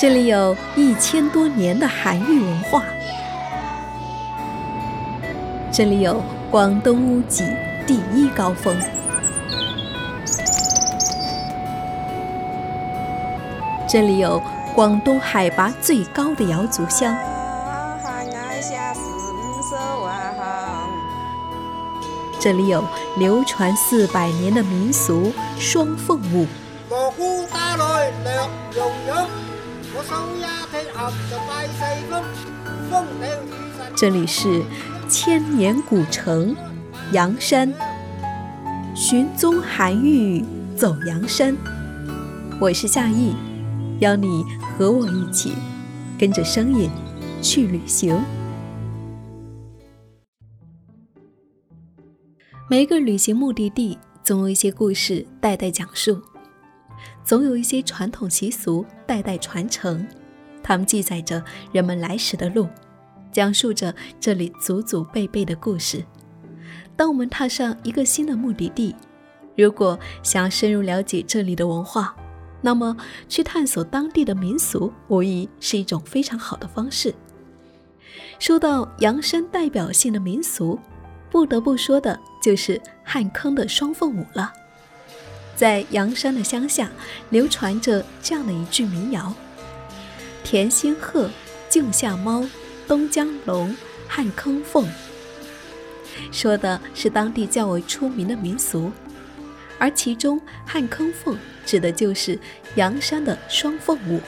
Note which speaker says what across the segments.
Speaker 1: 这里有一千多年的韩愈文化，这里有广东屋脊第一高峰，这里有广东海拔最高的瑶族乡。这里有流传四百年的民俗双凤舞。这里是千年古城阳山，寻踪韩愈走阳山。我是夏意，邀你和我一起跟着声音去旅行。每一个旅行目的地，总有一些故事代代讲述，总有一些传统习俗代代传承。它们记载着人们来时的路，讲述着这里祖祖辈辈的故事。当我们踏上一个新的目的地，如果想要深入了解这里的文化，那么去探索当地的民俗，无疑是一种非常好的方式。说到阳山代表性的民俗，不得不说的就是汉坑的双凤舞了。在阳山的乡下，流传着这样的一句民谣：“田心鹤，镜下猫，东江龙，汉坑凤。”说的是当地较为出名的民俗，而其中汉坑凤指的就是阳山的双凤舞。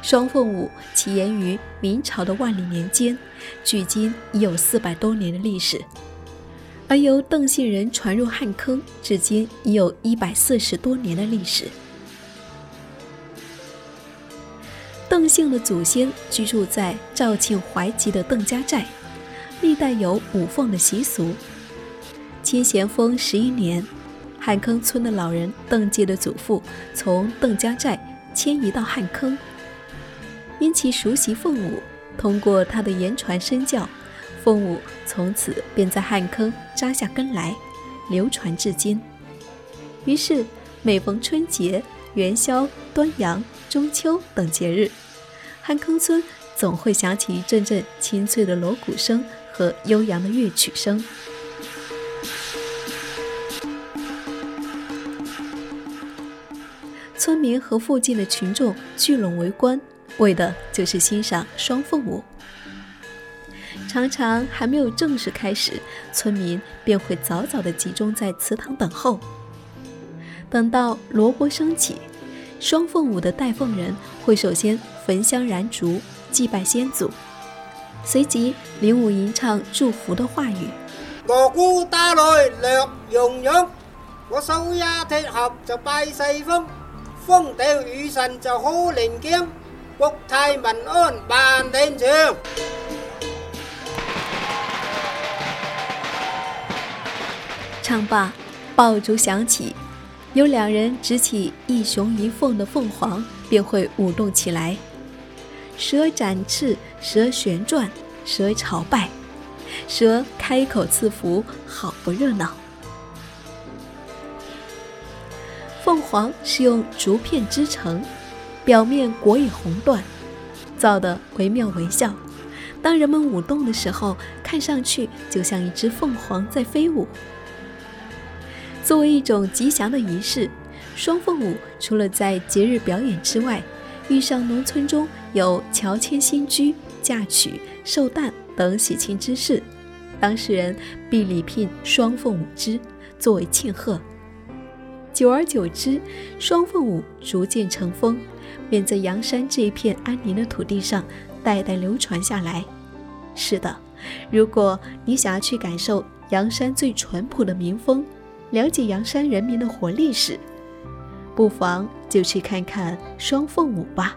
Speaker 1: 双凤舞起源于明朝的万历年间，距今已有四百多年的历史。而由邓姓人传入汉坑，至今已有一百四十多年的历史。邓姓的祖先居住在肇庆怀集的邓家寨，历代有舞凤的习俗。清咸丰十一年，汉坑村的老人邓介的祖父从邓家寨迁移到汉坑。因其熟悉凤舞，通过他的言传身教，凤舞从此便在汉坑扎下根来，流传至今。于是，每逢春节、元宵、端阳、中秋等节日，汉坑村总会响起一阵阵清脆的锣鼓声和悠扬的乐曲声。村民和附近的群众聚拢围观。为的就是欣赏双凤舞，常常还没有正式开始，村民便会早早的集中在祠堂等候。等到锣波声起，双凤舞的带凤人会首先焚香燃烛，祭拜先祖，随即领舞吟唱祝福的话语。
Speaker 2: 锣鼓打来略融融，我手一铁盒就拜四风，风调雨顺就好灵验。国泰民安，万年长。
Speaker 1: 唱罢，爆竹响起，有两人执起一雄一凤的凤凰，便会舞动起来。蛇展翅，蛇旋转，蛇朝拜，蛇开口赐福，好不热闹。凤凰是用竹片织成。表面裹以红缎，造的惟妙惟肖。当人们舞动的时候，看上去就像一只凤凰在飞舞。作为一种吉祥的仪式，双凤舞除了在节日表演之外，遇上农村中有乔迁新居、嫁娶、寿诞等喜庆之事，当事人必礼聘双凤舞之，作为庆贺。久而久之，双凤舞逐渐成风。便在阳山这一片安宁的土地上代代流传下来。是的，如果你想要去感受阳山最淳朴的民风，了解阳山人民的活历史，不妨就去看看双凤舞吧。